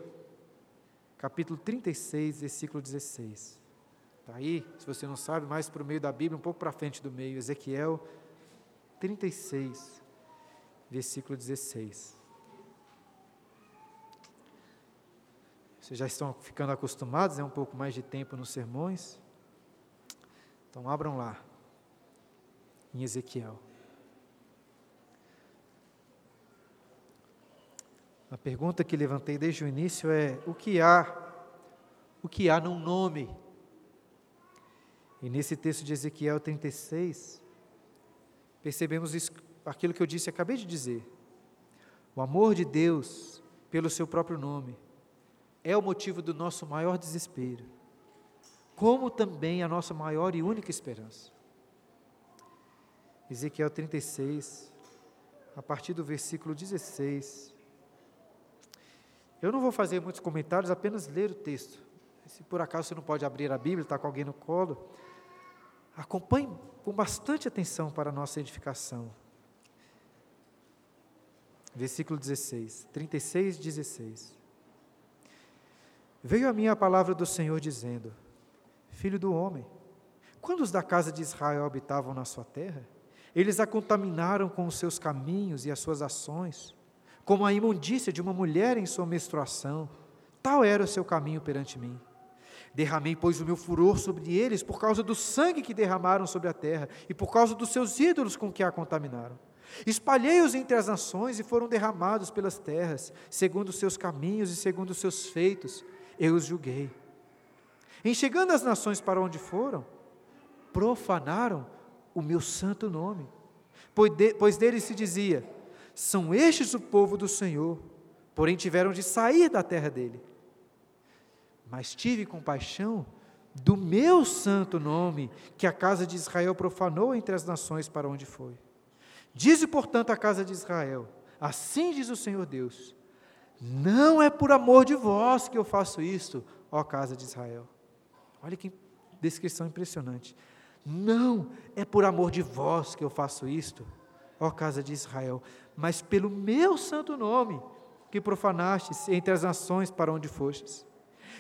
capítulo 36, versículo 16. Está aí, se você não sabe, mais para o meio da Bíblia, um pouco para frente do meio, Ezequiel 36, versículo 16. Vocês já estão ficando acostumados, é um pouco mais de tempo nos sermões. Então abram lá, em Ezequiel. A pergunta que levantei desde o início é: o que há? O que há num nome? E nesse texto de Ezequiel 36, percebemos isso, aquilo que eu disse, acabei de dizer. O amor de Deus pelo seu próprio nome é o motivo do nosso maior desespero, como também a nossa maior e única esperança. Ezequiel 36, a partir do versículo 16. Eu não vou fazer muitos comentários, apenas ler o texto. Se por acaso você não pode abrir a Bíblia, está com alguém no colo, acompanhe com bastante atenção para a nossa edificação. Versículo 16, 36, 16. Veio a mim a palavra do Senhor dizendo: Filho do homem, quando os da casa de Israel habitavam na sua terra, eles a contaminaram com os seus caminhos e as suas ações, como a imundícia de uma mulher em sua menstruação. Tal era o seu caminho perante mim. Derramei, pois, o meu furor sobre eles por causa do sangue que derramaram sobre a terra e por causa dos seus ídolos com que a contaminaram. Espalhei-os entre as nações e foram derramados pelas terras, segundo os seus caminhos e segundo os seus feitos eu os julguei. Em chegando as nações para onde foram, profanaram o meu santo nome, pois, de, pois deles se dizia: são estes o povo do Senhor, porém tiveram de sair da terra dele. Mas tive compaixão do meu santo nome, que a casa de Israel profanou entre as nações para onde foi. Dize, portanto, a casa de Israel: Assim diz o Senhor Deus: não é por amor de vós que eu faço isto, ó casa de Israel. Olha que descrição impressionante. Não é por amor de vós que eu faço isto, ó casa de Israel, mas pelo meu santo nome, que profanastes entre as nações para onde fostes.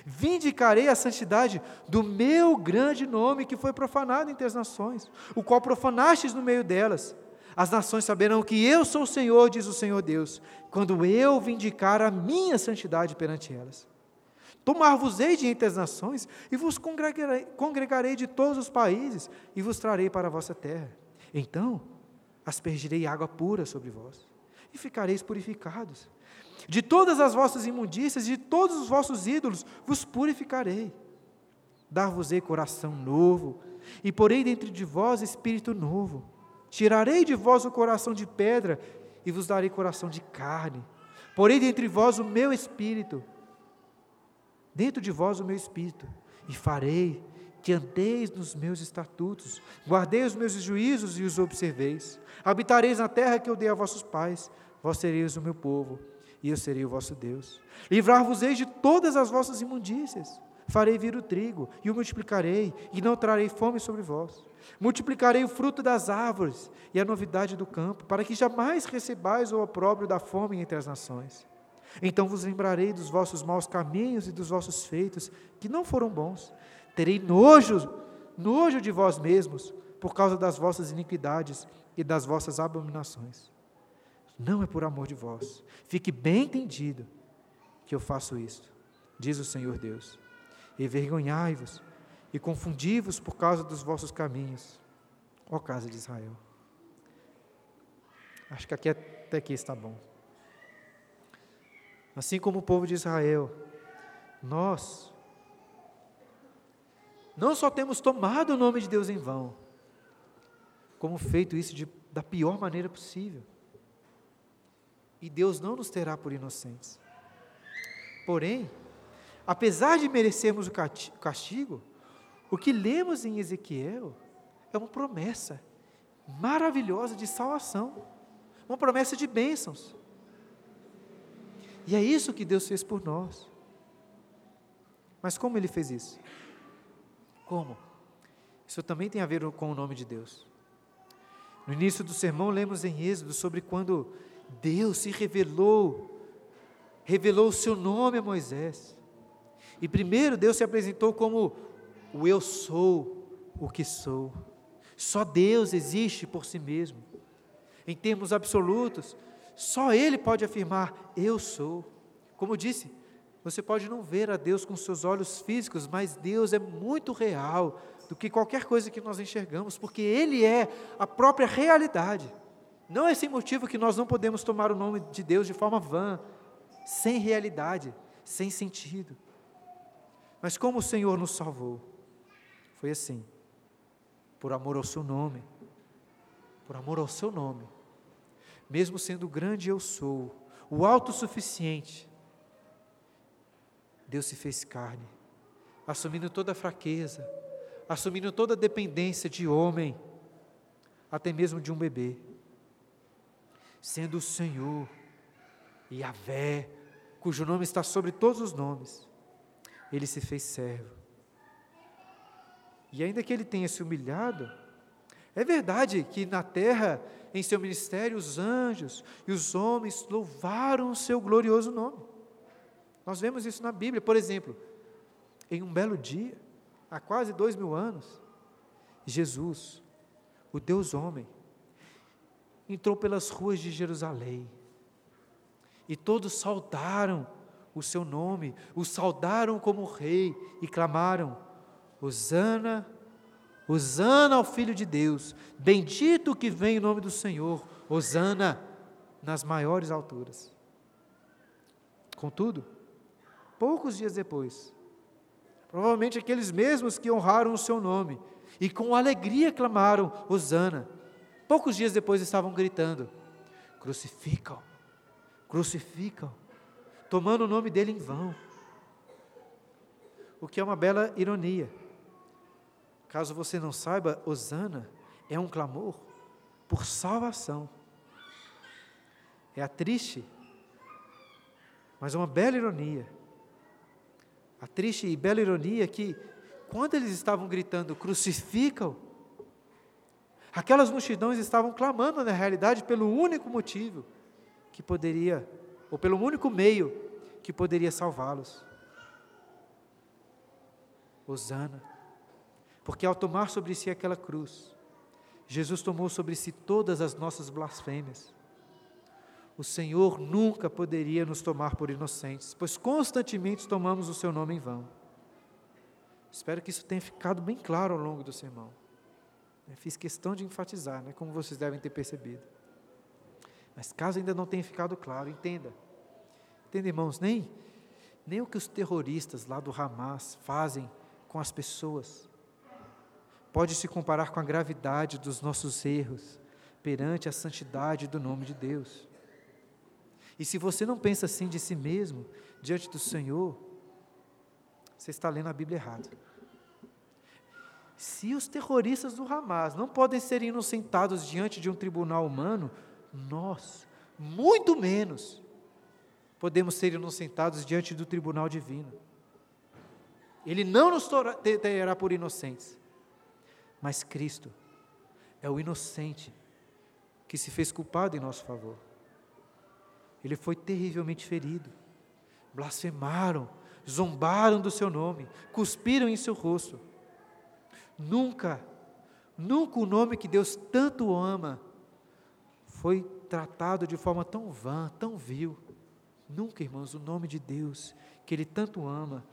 Vindicarei a santidade do meu grande nome que foi profanado entre as nações, o qual profanastes no meio delas as nações saberão que eu sou o Senhor, diz o Senhor Deus, quando eu vindicar a minha santidade perante elas. Tomar-vos-ei de entre as nações e vos congregarei, congregarei de todos os países e vos trarei para a vossa terra. Então aspergirei água pura sobre vós e ficareis purificados. De todas as vossas imundícias de todos os vossos ídolos vos purificarei. Dar-vos-ei coração novo e porei dentro de vós espírito novo Tirarei de vós o coração de pedra e vos darei coração de carne. Porei dentre vós o meu espírito, dentro de vós o meu espírito, e farei que andeis nos meus estatutos, guardei os meus juízos e os observeis. Habitareis na terra que eu dei a vossos pais, vós sereis o meu povo, e eu serei o vosso Deus. Livrar-vos-eis de todas as vossas imundícias. Farei vir o trigo, e o multiplicarei, e não trarei fome sobre vós. Multiplicarei o fruto das árvores e a novidade do campo, para que jamais recebais o opróbrio da fome entre as nações. Então vos lembrarei dos vossos maus caminhos e dos vossos feitos, que não foram bons. Terei nojo, nojo de vós mesmos, por causa das vossas iniquidades e das vossas abominações. Não é por amor de vós. Fique bem entendido que eu faço isto, diz o Senhor Deus. Envergonhai-vos e confundi-vos por causa dos vossos caminhos, ó casa de Israel. Acho que aqui até aqui está bom. Assim como o povo de Israel, nós não só temos tomado o nome de Deus em vão, como feito isso de, da pior maneira possível. E Deus não nos terá por inocentes. Porém, apesar de merecermos o castigo, o que lemos em Ezequiel é uma promessa maravilhosa de salvação, uma promessa de bênçãos. E é isso que Deus fez por nós. Mas como ele fez isso? Como? Isso também tem a ver com o nome de Deus. No início do sermão, lemos em Êxodo sobre quando Deus se revelou, revelou o seu nome a Moisés. E primeiro Deus se apresentou como o eu sou o que sou. Só Deus existe por si mesmo. Em termos absolutos, só Ele pode afirmar: Eu sou. Como disse, você pode não ver a Deus com seus olhos físicos, mas Deus é muito real do que qualquer coisa que nós enxergamos, porque Ele é a própria realidade. Não é sem motivo que nós não podemos tomar o nome de Deus de forma vã, sem realidade, sem sentido. Mas como o Senhor nos salvou? Foi assim, por amor ao seu nome, por amor ao seu nome. Mesmo sendo grande eu sou, o autossuficiente, Deus se fez carne, assumindo toda a fraqueza, assumindo toda a dependência de homem, até mesmo de um bebê, sendo o Senhor, Yahvé, cujo nome está sobre todos os nomes, ele se fez servo. E ainda que ele tenha se humilhado, é verdade que na terra, em seu ministério, os anjos e os homens louvaram o seu glorioso nome. Nós vemos isso na Bíblia, por exemplo, em um belo dia, há quase dois mil anos, Jesus, o Deus homem, entrou pelas ruas de Jerusalém e todos saudaram o seu nome, o saudaram como rei e clamaram: Hosana, Hosana ao Filho de Deus, bendito que vem em nome do Senhor, Hosana nas maiores alturas. Contudo, poucos dias depois, provavelmente aqueles mesmos que honraram o seu nome e com alegria clamaram: Hosana, poucos dias depois estavam gritando: crucificam, crucificam tomando o nome dele em vão. O que é uma bela ironia. Caso você não saiba, Osana é um clamor por salvação. É a triste, mas uma bela ironia. A triste e bela ironia é que, quando eles estavam gritando, crucificam, aquelas multidões estavam clamando, na realidade, pelo único motivo que poderia ou pelo único meio que poderia salvá-los. Hosana. Porque ao tomar sobre si aquela cruz, Jesus tomou sobre si todas as nossas blasfêmias. O Senhor nunca poderia nos tomar por inocentes, pois constantemente tomamos o seu nome em vão. Espero que isso tenha ficado bem claro ao longo do sermão. Fiz questão de enfatizar, né, como vocês devem ter percebido. Mas caso ainda não tenha ficado claro, entenda. Entenda, irmãos, nem, nem o que os terroristas lá do Hamas fazem com as pessoas pode se comparar com a gravidade dos nossos erros perante a santidade do nome de Deus. E se você não pensa assim de si mesmo, diante do Senhor, você está lendo a Bíblia errado. Se os terroristas do Hamas não podem ser inocentados diante de um tribunal humano, nós, muito menos, podemos ser inocentados diante do tribunal divino. Ele não nos terá por inocentes, mas Cristo é o inocente que se fez culpado em nosso favor. Ele foi terrivelmente ferido, blasfemaram, zombaram do seu nome, cuspiram em seu rosto. Nunca, nunca o nome que Deus tanto ama foi tratado de forma tão vã, tão vil. Nunca, irmãos, o nome de Deus, que Ele tanto ama,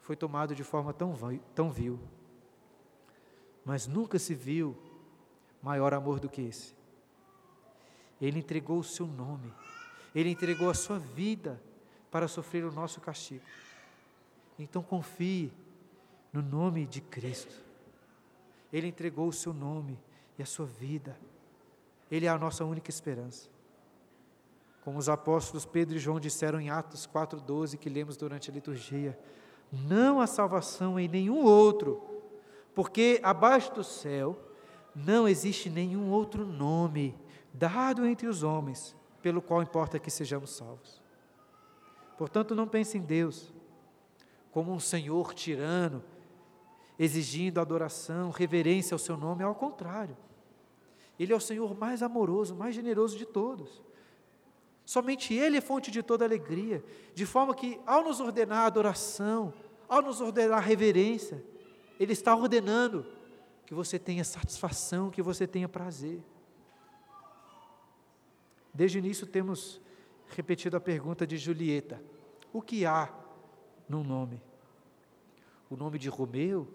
foi tomado de forma tão, tão vil. Mas nunca se viu maior amor do que esse. Ele entregou o seu nome, Ele entregou a sua vida para sofrer o nosso castigo. Então confie no nome de Cristo. Ele entregou o seu nome e a sua vida ele é a nossa única esperança. Como os apóstolos Pedro e João disseram em Atos 4,12, que lemos durante a liturgia: Não há salvação em nenhum outro, porque abaixo do céu não existe nenhum outro nome dado entre os homens pelo qual importa que sejamos salvos. Portanto, não pense em Deus como um senhor tirano exigindo adoração, reverência ao seu nome, ao contrário. Ele é o Senhor mais amoroso, mais generoso de todos. Somente Ele é fonte de toda alegria, de forma que, ao nos ordenar adoração, ao nos ordenar reverência, Ele está ordenando que você tenha satisfação, que você tenha prazer. Desde o início temos repetido a pergunta de Julieta: o que há no nome? O nome de Romeu,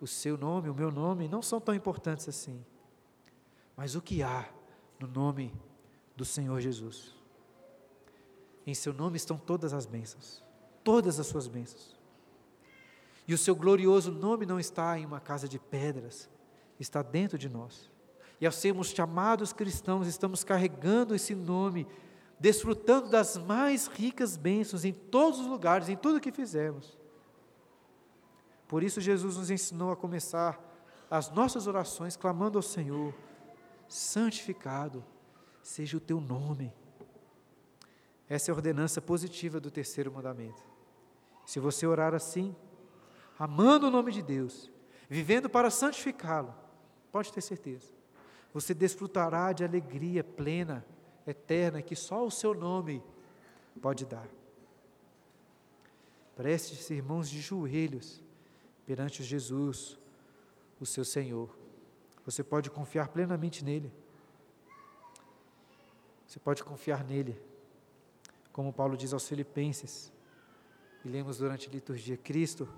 o seu nome, o meu nome, não são tão importantes assim. Mas o que há no nome do Senhor Jesus? Em seu nome estão todas as bênçãos, todas as suas bênçãos. E o seu glorioso nome não está em uma casa de pedras, está dentro de nós. E ao sermos chamados cristãos, estamos carregando esse nome, desfrutando das mais ricas bênçãos em todos os lugares, em tudo que fizermos. Por isso, Jesus nos ensinou a começar as nossas orações clamando ao Senhor: santificado seja o teu nome. Essa é a ordenança positiva do terceiro mandamento. Se você orar assim, amando o nome de Deus, vivendo para santificá-lo, pode ter certeza, você desfrutará de alegria plena, eterna, que só o seu nome pode dar. Preste-se, irmãos, de joelhos perante Jesus, o seu Senhor. Você pode confiar plenamente nele. Você pode confiar nele. Como Paulo diz aos Filipenses, e lemos durante a liturgia: Cristo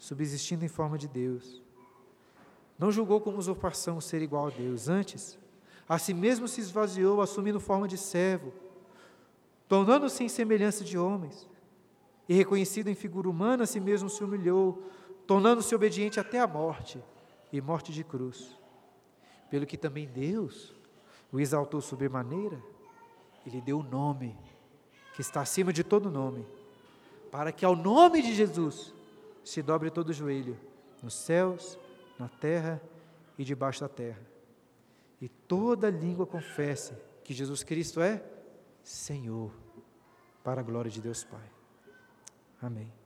subsistindo em forma de Deus. Não julgou como usurpação ser igual a Deus, antes, a si mesmo se esvaziou, assumindo forma de servo, tornando-se em semelhança de homens, e reconhecido em figura humana, a si mesmo se humilhou, tornando-se obediente até a morte e morte de cruz. Pelo que também Deus o exaltou sobremaneira, ele deu o nome que está acima de todo nome, para que ao nome de Jesus se dobre todo o joelho, nos céus, na terra e debaixo da terra. E toda língua confesse que Jesus Cristo é Senhor, para a glória de Deus Pai. Amém.